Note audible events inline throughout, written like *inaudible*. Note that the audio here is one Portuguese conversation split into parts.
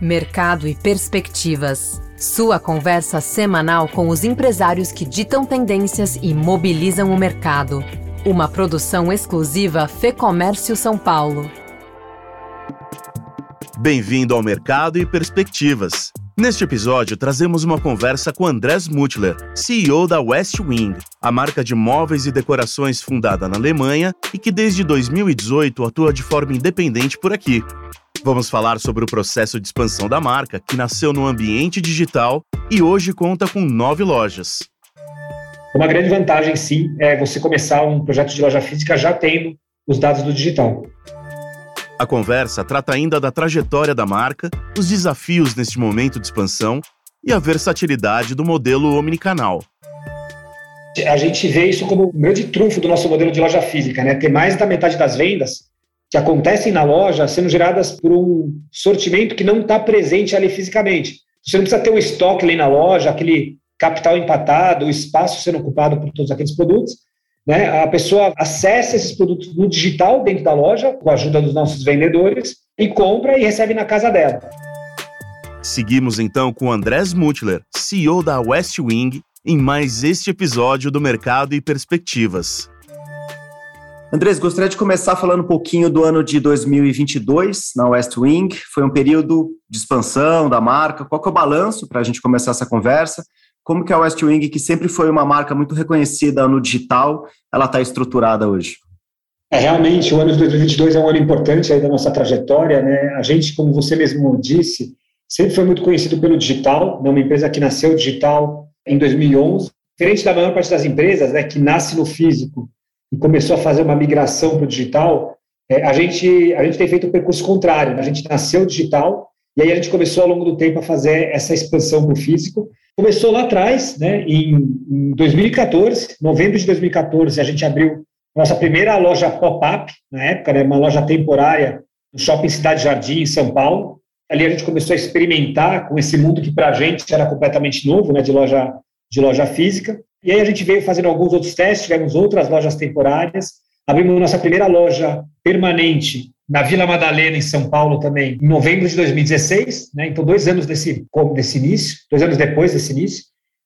Mercado e Perspectivas. Sua conversa semanal com os empresários que ditam tendências e mobilizam o mercado. Uma produção exclusiva Fê Comércio São Paulo. Bem-vindo ao Mercado e Perspectivas. Neste episódio, trazemos uma conversa com Andrés Mutler, CEO da West Wing, a marca de móveis e decorações fundada na Alemanha e que desde 2018 atua de forma independente por aqui. Vamos falar sobre o processo de expansão da marca, que nasceu no ambiente digital e hoje conta com nove lojas. Uma grande vantagem, sim, é você começar um projeto de loja física já tendo os dados do digital. A conversa trata ainda da trajetória da marca, os desafios neste momento de expansão e a versatilidade do modelo omnicanal. A gente vê isso como o grande trunfo do nosso modelo de loja física, né? Ter mais da metade das vendas que acontecem na loja sendo geradas por um sortimento que não está presente ali fisicamente. Você não precisa ter o estoque ali na loja, aquele capital empatado, o espaço sendo ocupado por todos aqueles produtos. Né? A pessoa acessa esses produtos no digital dentro da loja, com a ajuda dos nossos vendedores, e compra e recebe na casa dela. Seguimos então com Andrés Mutler, CEO da West Wing, em mais este episódio do Mercado e Perspectivas. Andrés, gostaria de começar falando um pouquinho do ano de 2022 na West Wing. Foi um período de expansão da marca. Qual é o balanço para a gente começar essa conversa? Como que a West Wing, que sempre foi uma marca muito reconhecida no digital, ela está estruturada hoje? É, realmente, o ano de 2022 é um ano importante aí da nossa trajetória. Né? A gente, como você mesmo disse, sempre foi muito conhecido pelo digital, né? uma empresa que nasceu digital em 2011. Diferente da maior parte das empresas, né, que nasce no físico e começou a fazer uma migração para o digital, é, a, gente, a gente tem feito o percurso contrário. Né? A gente nasceu digital e aí a gente começou ao longo do tempo a fazer essa expansão para o físico. Começou lá atrás, né, em, em 2014, novembro de 2014, a gente abriu nossa primeira loja pop-up, na época, né, uma loja temporária no Shopping Cidade Jardim, em São Paulo. Ali a gente começou a experimentar com esse mundo que para a gente era completamente novo, né, de loja, de loja física. E aí a gente veio fazendo alguns outros testes, tivemos outras lojas temporárias, abrimos nossa primeira loja permanente na Vila Madalena, em São Paulo, também, em novembro de 2016, né? então dois anos desse, desse início, dois anos depois desse início.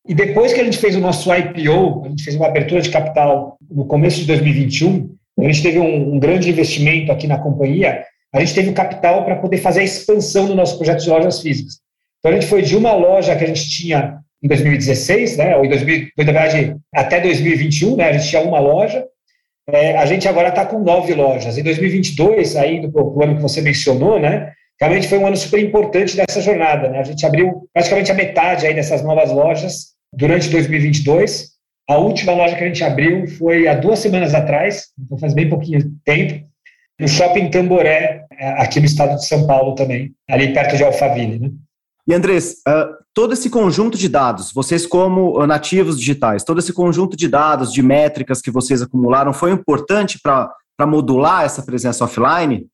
E depois que a gente fez o nosso IPO, a gente fez uma abertura de capital no começo de 2021, a gente teve um, um grande investimento aqui na companhia, a gente teve o capital para poder fazer a expansão do nosso projeto de lojas físicas. Então a gente foi de uma loja que a gente tinha em 2016, né, ou em 2000, na verdade, até 2021, né, a gente tinha uma loja, é, a gente agora está com nove lojas. Em 2022, ainda para o ano que você mencionou, né, realmente foi um ano super importante dessa jornada. Né, a gente abriu praticamente a metade aí dessas novas lojas durante 2022. A última loja que a gente abriu foi há duas semanas atrás, então faz bem pouquinho tempo, no Shopping Tamboré, é, aqui no estado de São Paulo também, ali perto de Alphaville. Né? E Andrés, uh, todo esse conjunto de dados, vocês como nativos digitais, todo esse conjunto de dados, de métricas que vocês acumularam, foi importante para modular essa presença offline?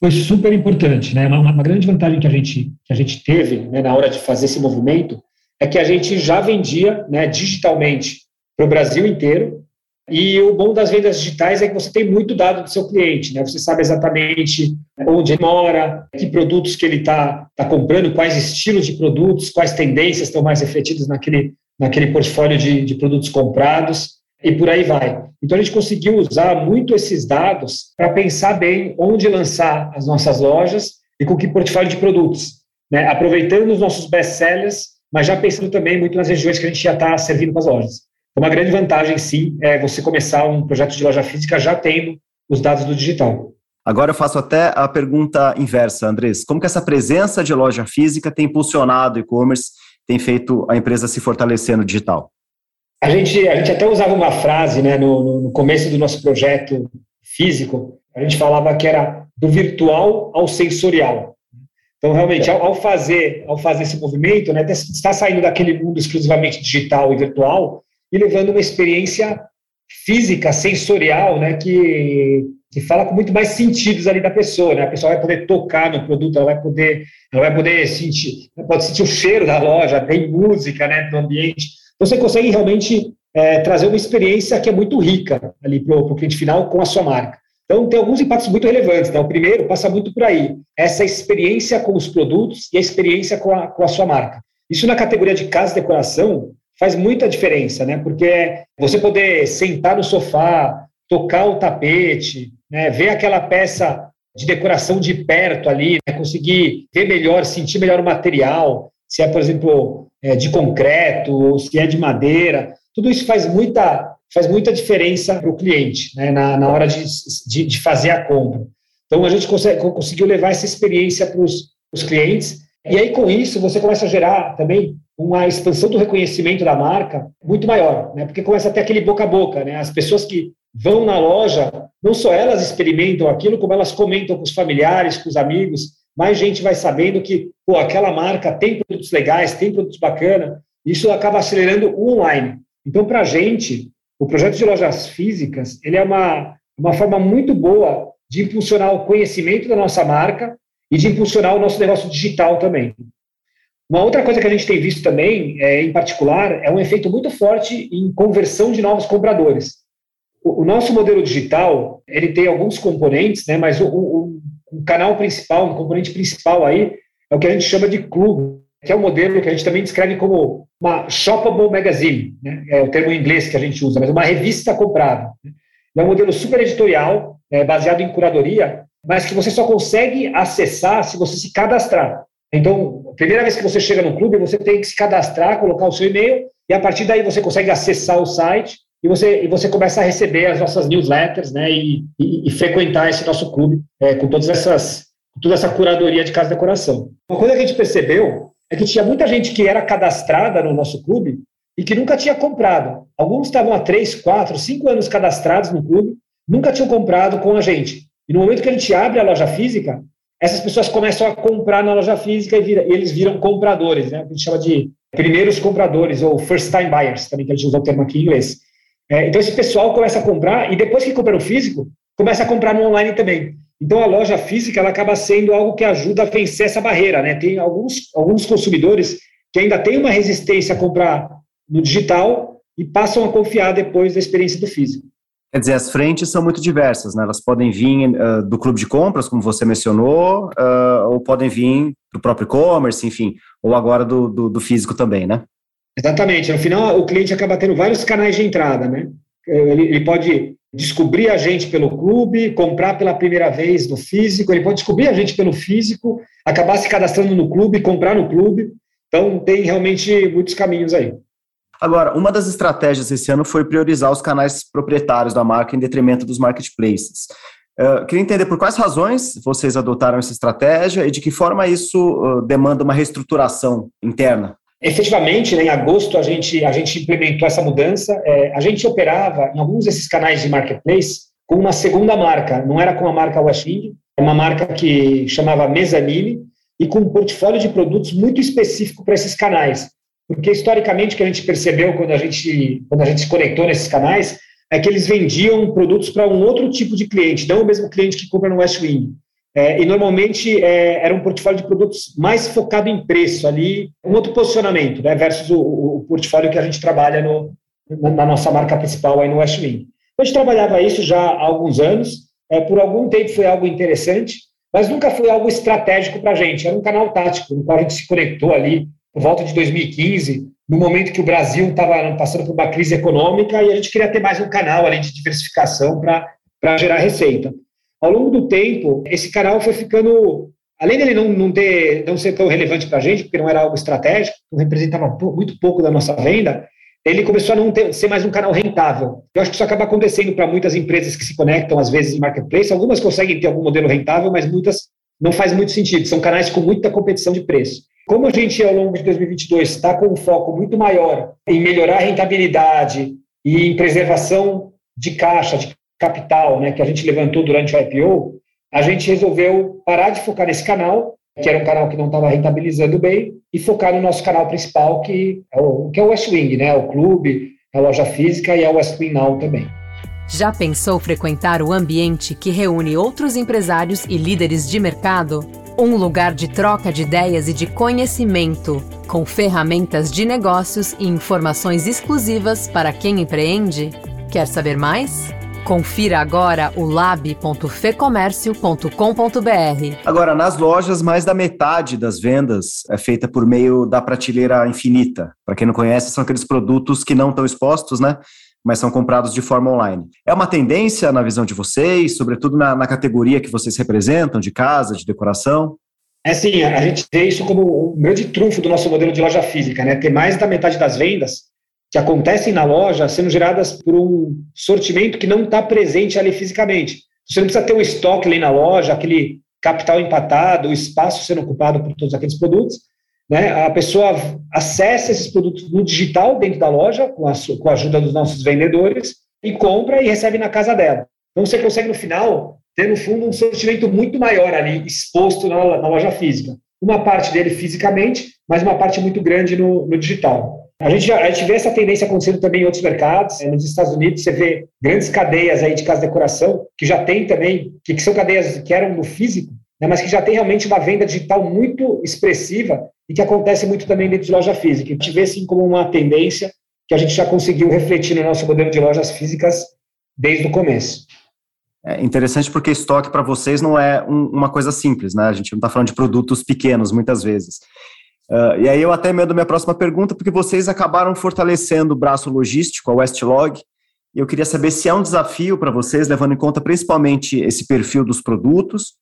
Foi super importante, né? Uma, uma, grande vantagem que a gente, que a gente teve né, na hora de fazer esse movimento é que a gente já vendia né, digitalmente para o Brasil inteiro, e o bom das vendas digitais é que você tem muito dado do seu cliente, né? Você sabe exatamente onde ele mora, que produtos que ele está tá comprando, quais estilos de produtos, quais tendências estão mais refletidas naquele, naquele portfólio de, de produtos comprados e por aí vai. Então a gente conseguiu usar muito esses dados para pensar bem onde lançar as nossas lojas e com que portfólio de produtos, né? Aproveitando os nossos best-sellers, mas já pensando também muito nas regiões que a gente já está servindo com as lojas. Uma grande vantagem, sim, é você começar um projeto de loja física já tendo os dados do digital. Agora eu faço até a pergunta inversa, Andrés. Como que essa presença de loja física tem impulsionado o e-commerce, tem feito a empresa se fortalecer no digital? A gente, a gente até usava uma frase né, no, no começo do nosso projeto físico, a gente falava que era do virtual ao sensorial. Então, realmente, ao, ao fazer, ao fazer esse movimento, né, está saindo daquele mundo exclusivamente digital e virtual e levando uma experiência física, sensorial, né, que, que fala com muito mais sentidos ali da pessoa, né? A pessoa vai poder tocar no produto, ela vai poder, ela vai poder sentir, pode sentir o cheiro da loja, tem música, né, no ambiente. Então, você consegue realmente é, trazer uma experiência que é muito rica ali para o cliente final com a sua marca. Então, tem alguns impactos muito relevantes. Né? O primeiro passa muito por aí, essa experiência com os produtos e a experiência com a, com a sua marca. Isso na categoria de casa e decoração faz muita diferença, né? Porque você poder sentar no sofá, tocar o tapete, né? ver aquela peça de decoração de perto ali, né? conseguir ver melhor, sentir melhor o material, se é, por exemplo, é de concreto ou se é de madeira, tudo isso faz muita faz muita diferença para o cliente né, na, na hora de, de, de, fazer a compra. Então, a gente consegue, conseguiu levar essa experiência para os clientes, e aí, com isso, você começa a gerar também uma expansão do reconhecimento da marca muito maior, né? porque começa a ter aquele boca a boca. Né? As pessoas que vão na loja, não só elas experimentam aquilo, como elas comentam com os familiares, com os amigos, mais gente vai sabendo que pô, aquela marca tem produtos legais, tem produtos bacanas, isso acaba acelerando o online. Então, para a gente, o projeto de lojas físicas, ele é uma, uma forma muito boa de impulsionar o conhecimento da nossa marca e de impulsionar o nosso negócio digital também. Uma outra coisa que a gente tem visto também, é, em particular, é um efeito muito forte em conversão de novos compradores. O, o nosso modelo digital, ele tem alguns componentes, né, mas o, o, o canal principal, o componente principal aí, é o que a gente chama de clube, que é um modelo que a gente também descreve como uma shoppable magazine, né? é o termo em inglês que a gente usa, mas uma revista comprada. Né? É um modelo super editorial, é, baseado em curadoria, mas que você só consegue acessar se você se cadastrar. Então, a primeira vez que você chega no clube, você tem que se cadastrar, colocar o seu e-mail, e a partir daí você consegue acessar o site e você, e você começa a receber as nossas newsletters né, e, e, e frequentar esse nosso clube é, com todas essas, toda essa curadoria de casa de decoração. Uma coisa que a gente percebeu é que tinha muita gente que era cadastrada no nosso clube e que nunca tinha comprado. Alguns estavam há três, quatro, cinco anos cadastrados no clube, nunca tinham comprado com a gente. E no momento que a gente abre a loja física, essas pessoas começam a comprar na loja física e, vira, e eles viram compradores, né? A gente chama de primeiros compradores, ou first time buyers, também que a gente usa o termo aqui em inglês. É, então esse pessoal começa a comprar e depois que compra no físico, começa a comprar no online também. Então, a loja física ela acaba sendo algo que ajuda a vencer essa barreira. Né? Tem alguns, alguns consumidores que ainda têm uma resistência a comprar no digital e passam a confiar depois da experiência do físico. Quer dizer, as frentes são muito diversas, né? Elas podem vir uh, do clube de compras, como você mencionou, uh, ou podem vir do próprio e-commerce, enfim, ou agora do, do, do, físico também, né? Exatamente. No final, o cliente acaba tendo vários canais de entrada, né? Ele, ele pode descobrir a gente pelo clube, comprar pela primeira vez no físico, ele pode descobrir a gente pelo físico, acabar se cadastrando no clube, comprar no clube. Então, tem realmente muitos caminhos aí. Agora, uma das estratégias esse ano foi priorizar os canais proprietários da marca em detrimento dos marketplaces. Uh, queria entender por quais razões vocês adotaram essa estratégia e de que forma isso uh, demanda uma reestruturação interna. Efetivamente, né, em agosto, a gente, a gente implementou essa mudança. É, a gente operava em alguns desses canais de marketplace com uma segunda marca, não era com a marca Washing, é uma marca que chamava Mezzanine e com um portfólio de produtos muito específico para esses canais. Porque, historicamente, o que a gente percebeu quando a gente, quando a gente se conectou nesses canais é que eles vendiam produtos para um outro tipo de cliente, não o mesmo cliente que compra no Westwing. É, e normalmente é, era um portfólio de produtos mais focado em preço ali, um outro posicionamento, né, versus o, o portfólio que a gente trabalha no, na nossa marca principal aí no Westwing. Então, a gente trabalhava isso já há alguns anos, é, por algum tempo foi algo interessante, mas nunca foi algo estratégico para a gente, era um canal tático, no qual a gente se conectou ali por volta de 2015, no momento que o Brasil estava passando por uma crise econômica e a gente queria ter mais um canal ali de diversificação para gerar receita. Ao longo do tempo, esse canal foi ficando, além dele não, não, ter, não ser tão relevante para a gente, porque não era algo estratégico, não representava muito pouco da nossa venda, ele começou a não ter, ser mais um canal rentável. Eu acho que isso acaba acontecendo para muitas empresas que se conectam, às vezes, em marketplace. Algumas conseguem ter algum modelo rentável, mas muitas não faz muito sentido. São canais com muita competição de preço. Como a gente, ao longo de 2022, está com um foco muito maior em melhorar a rentabilidade e em preservação de caixa, de capital né, que a gente levantou durante o IPO, a gente resolveu parar de focar nesse canal, que era um canal que não estava rentabilizando bem, e focar no nosso canal principal, que é o, que é o West Wing, né, o clube, a loja física e a West Wing Now também. Já pensou frequentar o ambiente que reúne outros empresários e líderes de mercado? Um lugar de troca de ideias e de conhecimento, com ferramentas de negócios e informações exclusivas para quem empreende? Quer saber mais? Confira agora o lab.fecomércio.com.br. Agora, nas lojas, mais da metade das vendas é feita por meio da prateleira infinita. Para quem não conhece, são aqueles produtos que não estão expostos, né? Mas são comprados de forma online. É uma tendência na visão de vocês, sobretudo na, na categoria que vocês representam, de casa, de decoração? É sim, a gente vê isso como o grande trunfo do nosso modelo de loja física, né? Ter mais da metade das vendas que acontecem na loja sendo geradas por um sortimento que não está presente ali fisicamente. Você não precisa ter um estoque ali na loja, aquele capital empatado, o espaço sendo ocupado por todos aqueles produtos. Né? A pessoa acessa esses produtos no digital dentro da loja, com a, com a ajuda dos nossos vendedores, e compra e recebe na casa dela. Então você consegue, no final, ter, no fundo, um sortimento muito maior ali, exposto na, na loja física. Uma parte dele fisicamente, mas uma parte muito grande no, no digital. A gente, a gente vê essa tendência acontecendo também em outros mercados. Nos Estados Unidos, você vê grandes cadeias aí de casa de decoração, que já tem também, que, que são cadeias que eram no físico, né, mas que já tem realmente uma venda digital muito expressiva e que acontece muito também dentro de loja física. A gente vê, assim, como uma tendência que a gente já conseguiu refletir no nosso modelo de lojas físicas desde o começo. É interessante porque estoque para vocês não é um, uma coisa simples, né? A gente não está falando de produtos pequenos, muitas vezes. Uh, e aí eu até emendo minha próxima pergunta, porque vocês acabaram fortalecendo o braço logístico, a Westlog, e eu queria saber se é um desafio para vocês, levando em conta principalmente esse perfil dos produtos,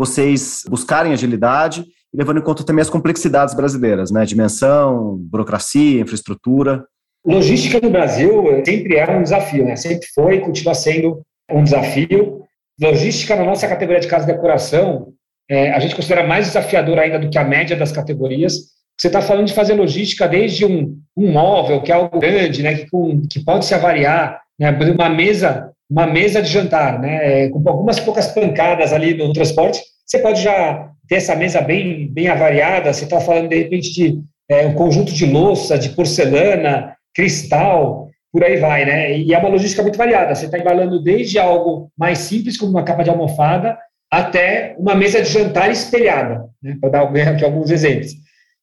vocês buscarem agilidade e levando em conta também as complexidades brasileiras, né? Dimensão, burocracia, infraestrutura. Logística no Brasil sempre é um desafio, né? Sempre foi e continua sendo um desafio. Logística na nossa categoria de casa de decoração é, a gente considera mais desafiador ainda do que a média das categorias. Você está falando de fazer logística desde um, um móvel, que é algo grande, né, que, com, que pode se avariar, né, uma mesa, uma mesa de jantar, né, é, com algumas poucas pancadas ali no transporte, você pode já ter essa mesa bem, bem avariada. Você está falando de repente de é, um conjunto de louça, de porcelana, cristal, por aí vai, né? E é uma logística muito variada. Você está embalando desde algo mais simples, como uma capa de almofada, até uma mesa de jantar espelhada, né, para dar *laughs* aqui alguns exemplos.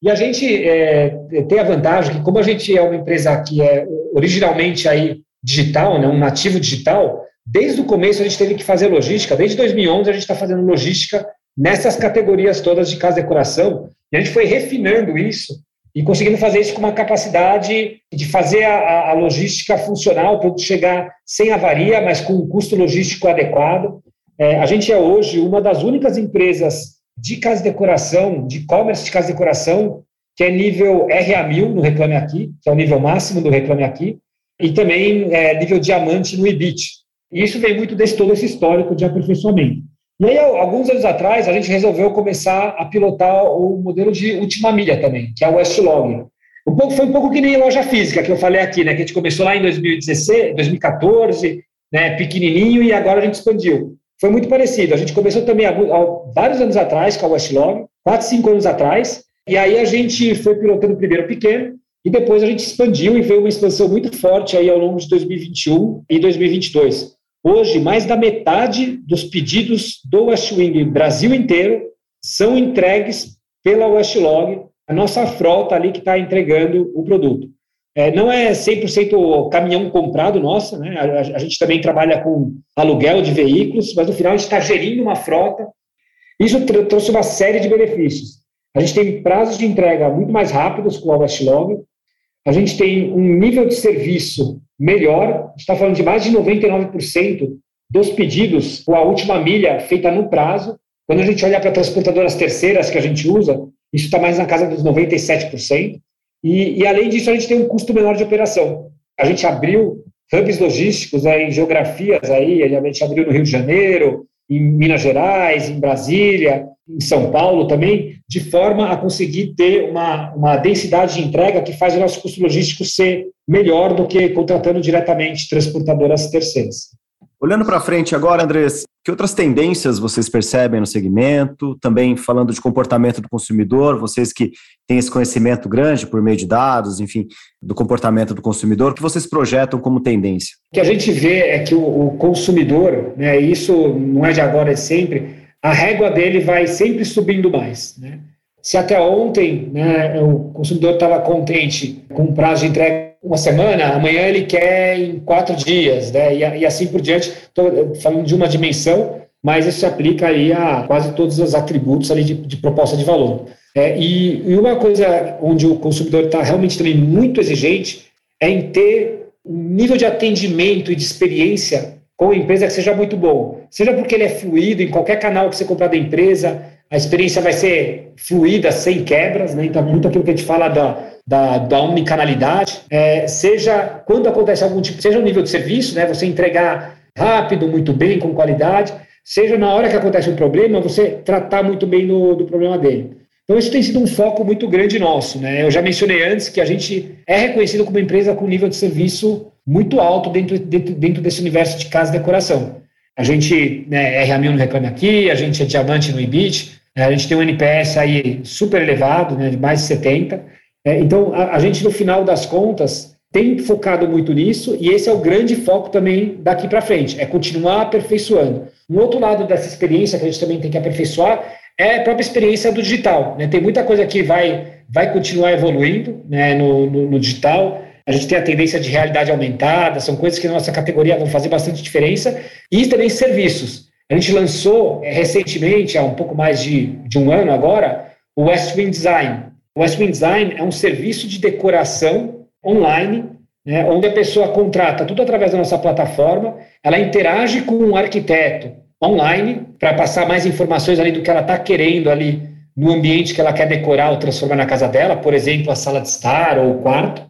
E a gente é, tem a vantagem que, como a gente é uma empresa que é originalmente aí digital, né, um nativo digital, desde o começo a gente teve que fazer logística, desde 2011 a gente está fazendo logística nessas categorias todas de casa de decoração, e a gente foi refinando isso e conseguindo fazer isso com uma capacidade de fazer a, a logística funcional, para chegar sem avaria, mas com um custo logístico adequado. É, a gente é hoje uma das únicas empresas de casa de decoração, de e-commerce de casa de decoração, que é nível RA1000 no Reclame Aqui, que é o nível máximo do Reclame Aqui, e também é, nível diamante no EBIT. E isso vem muito desse todo esse histórico de aperfeiçoamento. E aí, alguns anos atrás, a gente resolveu começar a pilotar o modelo de última milha também, que é o Westlog. Um pouco, foi um pouco que nem loja física, que eu falei aqui, né, que a gente começou lá em 2016, 2014, né, pequenininho, e agora a gente expandiu foi muito parecido. A gente começou também há, há vários anos atrás com a Westlog, quatro, cinco anos atrás, e aí a gente foi pilotando primeiro pequeno, e depois a gente expandiu e veio uma expansão muito forte aí ao longo de 2021 e 2022. Hoje, mais da metade dos pedidos do Westwing Brasil inteiro são entregues pela Westlog, a nossa frota ali que está entregando o produto. É, não é 100% caminhão comprado nossa, né? A, a, gente também trabalha com aluguel de veículos, mas no final a gente está gerindo uma frota. Isso tr trouxe uma série de benefícios. A gente tem prazos de entrega muito mais rápidos com a Westlog, a gente tem um nível de serviço melhor, a gente está falando de mais de 99% dos pedidos com a última milha feita no prazo. Quando a gente olha para transportadoras terceiras que a gente usa, isso está mais na casa dos 97%. E, e, além disso, a gente tem um custo menor de operação. A gente abriu hubs logísticos aí, em geografias, aí, a gente abriu no Rio de Janeiro, em Minas Gerais, em Brasília, em São Paulo também, de forma a conseguir ter uma, uma densidade de entrega que faz o nosso custo logístico ser melhor do que contratando diretamente transportadoras terceiras. Olhando para frente agora, Andrés, que outras tendências vocês percebem no segmento? Também falando de comportamento do consumidor, vocês que têm esse conhecimento grande por meio de dados, enfim, do comportamento do consumidor, que vocês projetam como tendência? O que a gente vê é que o, o consumidor, né, isso não é de agora, é sempre, a régua dele vai sempre subindo mais. Né? Se até ontem né, o consumidor estava contente com o prazo de entrega uma semana, amanhã ele quer em quatro dias, né? E, e assim por diante. Estou falando de uma dimensão, mas isso se aplica aí a quase todos os atributos ali de, de proposta de valor. É, e, e, uma coisa onde o consumidor está realmente também muito exigente é em ter um nível de atendimento e de experiência com a empresa que seja muito bom. Seja porque ele é fluido em qualquer canal que você comprar da empresa, a experiência vai ser fluida, sem quebras, né? então muito aquilo que a gente fala da, da, da omnicanalidade, é, seja quando acontece algum tipo, seja o nível de serviço, né? você entregar rápido, muito bem, com qualidade, seja na hora que acontece um problema, você tratar muito bem no, do problema dele. Então, isso tem sido um foco muito grande nosso. Né? Eu já mencionei antes que a gente é reconhecido como uma empresa com nível de serviço muito alto dentro, dentro, dentro desse universo de casa e decoração. A gente né, é RA1000 no Reclame Aqui, a gente é diamante no IBIT, né, a gente tem um NPS aí super elevado, né, de mais de 70. É, então, a, a gente, no final das contas, tem focado muito nisso e esse é o grande foco também daqui para frente, é continuar aperfeiçoando. Um outro lado dessa experiência que a gente também tem que aperfeiçoar é a própria experiência do digital. Né? Tem muita coisa que vai, vai continuar evoluindo né, no, no, no, digital. A gente tem a tendência de realidade aumentada, são coisas que na nossa categoria vão fazer bastante diferença. E também serviços. A gente lançou é, recentemente, há um pouco mais de, de um ano agora, o Westwind Design. O Westwind Design é um serviço de decoração online, né, onde a pessoa contrata tudo através da nossa plataforma, ela interage com um arquiteto, online para passar mais informações ali do que ela está querendo ali no ambiente que ela quer decorar ou transformar na casa dela, por exemplo, a sala de estar ou o quarto.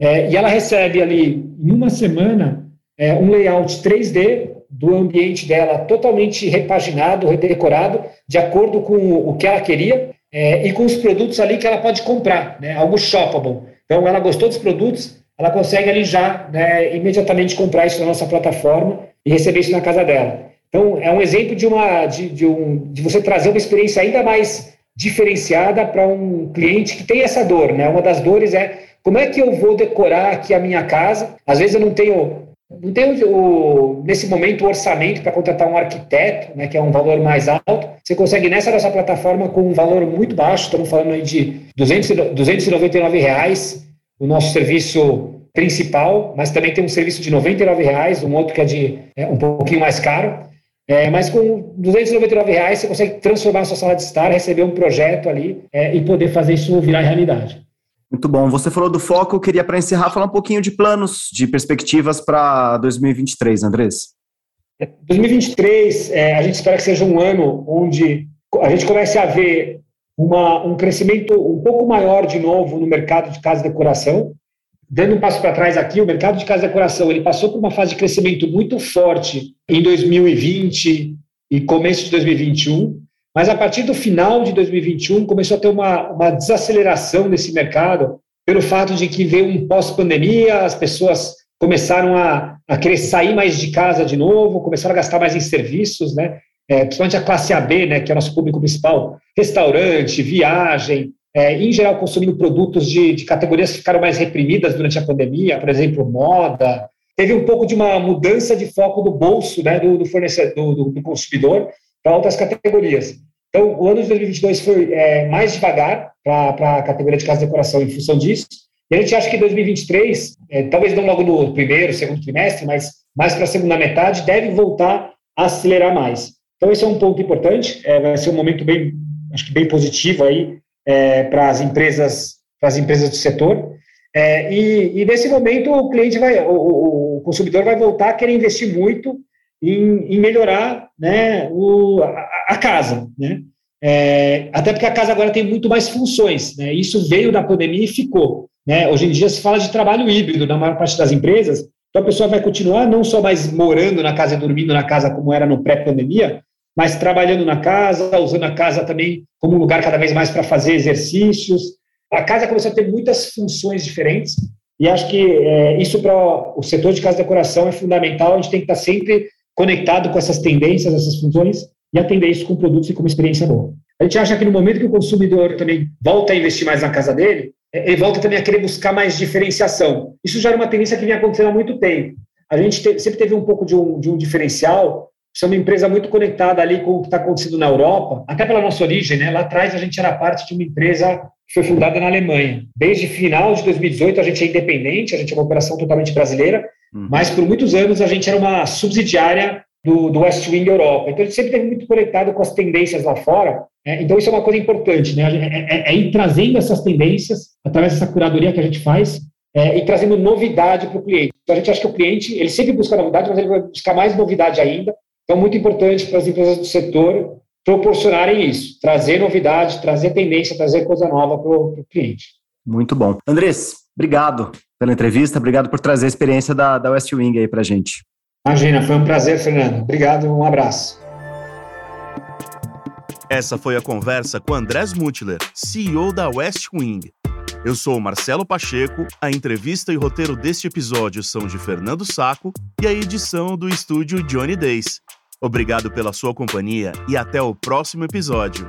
É, e ela recebe ali, em uma semana, é, um layout 3D do ambiente dela totalmente repaginado, redecorado, de acordo com o que ela queria é, e com os produtos ali que ela pode comprar, né, algo shoppable. Então, ela gostou dos produtos, ela consegue ali já né, imediatamente comprar isso na nossa plataforma e receber isso na casa dela. Então, é um exemplo de, uma, de, de, um, de você trazer uma experiência ainda mais diferenciada para um cliente que tem essa dor. Né? Uma das dores é como é que eu vou decorar aqui a minha casa? Às vezes eu não tenho, não tenho o, nesse momento o orçamento para contratar um arquiteto, né, que é um valor mais alto. Você consegue nessa nossa plataforma com um valor muito baixo, estamos falando aí de 200, 299 reais, o nosso serviço principal, mas também tem um serviço de 99 reais, um outro que é de é, um pouquinho mais caro. É, mas com 299 reais você consegue transformar a sua sala de estar, receber um projeto ali é, e poder fazer isso virar realidade. Muito bom. Você falou do foco, queria para encerrar falar um pouquinho de planos, de perspectivas para 2023, Andrés. 2023, é, a gente espera que seja um ano onde a gente comece a ver uma, um crescimento um pouco maior de novo no mercado de casa e decoração. Dando um passo para trás aqui, o mercado de casa e decoração ele passou por uma fase de crescimento muito forte em 2020 e começo de 2021, mas a partir do final de 2021 começou a ter uma, uma desaceleração desse mercado pelo fato de que veio um pós-pandemia, as pessoas começaram a, a querer sair mais de casa de novo, começaram a gastar mais em serviços, né? É, principalmente a classe AB, né, que é o nosso público principal, restaurante, viagem, é, em geral consumindo produtos de, de, categorias que ficaram mais reprimidas durante a pandemia, por exemplo, moda. Teve um pouco de uma mudança de foco do bolso né, do, do fornecedor, do, do consumidor para outras categorias. Então, o ano de 2022 foi é, mais devagar para a categoria de casa de decoração em função disso. E a gente acha que 2023, é, talvez não logo no primeiro, segundo trimestre, mas mais para a segunda metade, deve voltar a acelerar mais. Então, esse é um ponto importante. É, vai ser um momento bem, acho que bem positivo aí é, para as empresas, para as empresas do setor. É, e, e, nesse momento o cliente vai, o, o, consumidor vai voltar a querer investir muito em, em melhorar né, o, a, a, casa, né? É, até porque a casa agora tem muito mais funções, né? Isso veio da pandemia e ficou. Né? Hoje em dia se fala de trabalho híbrido na maior parte das empresas, então a pessoa vai continuar não só mais morando na casa e dormindo na casa como era no pré-pandemia, mas trabalhando na casa, usando a casa também como um lugar cada vez mais para fazer exercícios. A casa começou a ter muitas funções diferentes e acho que é, isso para o setor de casa de decoração é fundamental. A gente tem que estar sempre conectado com essas tendências, essas funções e atender isso com produtos e com uma experiência boa. A gente acha que no momento que o consumidor também volta a investir mais na casa dele, é, ele volta também a querer buscar mais diferenciação. Isso já era uma tendência que vinha acontecendo há muito tempo. A gente sempre teve um pouco de um, de um diferencial é uma empresa muito conectada ali com o que está acontecendo na Europa, até pela nossa origem, né? Lá atrás a gente era parte de uma empresa foi fundada na Alemanha. Desde final de 2018 a gente é independente, a gente é uma operação totalmente brasileira, uhum. mas por muitos anos a gente era uma subsidiária do, do West Wing Europa. Então a gente sempre esteve muito conectado com as tendências lá fora. Né? Então isso é uma coisa importante, né? É, é, é, ir trazendo essas tendências através dessa curadoria que a gente faz é, e trazendo novidade para o cliente. Então a gente acha que o cliente ele sempre busca novidade, mas ele vai buscar mais novidade ainda. Então muito importante para as empresas do setor proporcionarem isso, trazer novidade, trazer tendência, trazer coisa nova para o cliente. Muito bom. Andrés, obrigado pela entrevista, obrigado por trazer a experiência da, da West Wing aí para a gente. Imagina, foi um prazer, Fernando. Obrigado, um abraço. Essa foi a conversa com Andrés Mutler, CEO da West Wing. Eu sou Marcelo Pacheco, a entrevista e roteiro deste episódio são de Fernando Saco e a edição do estúdio Johnny Days. Obrigado pela sua companhia e até o próximo episódio.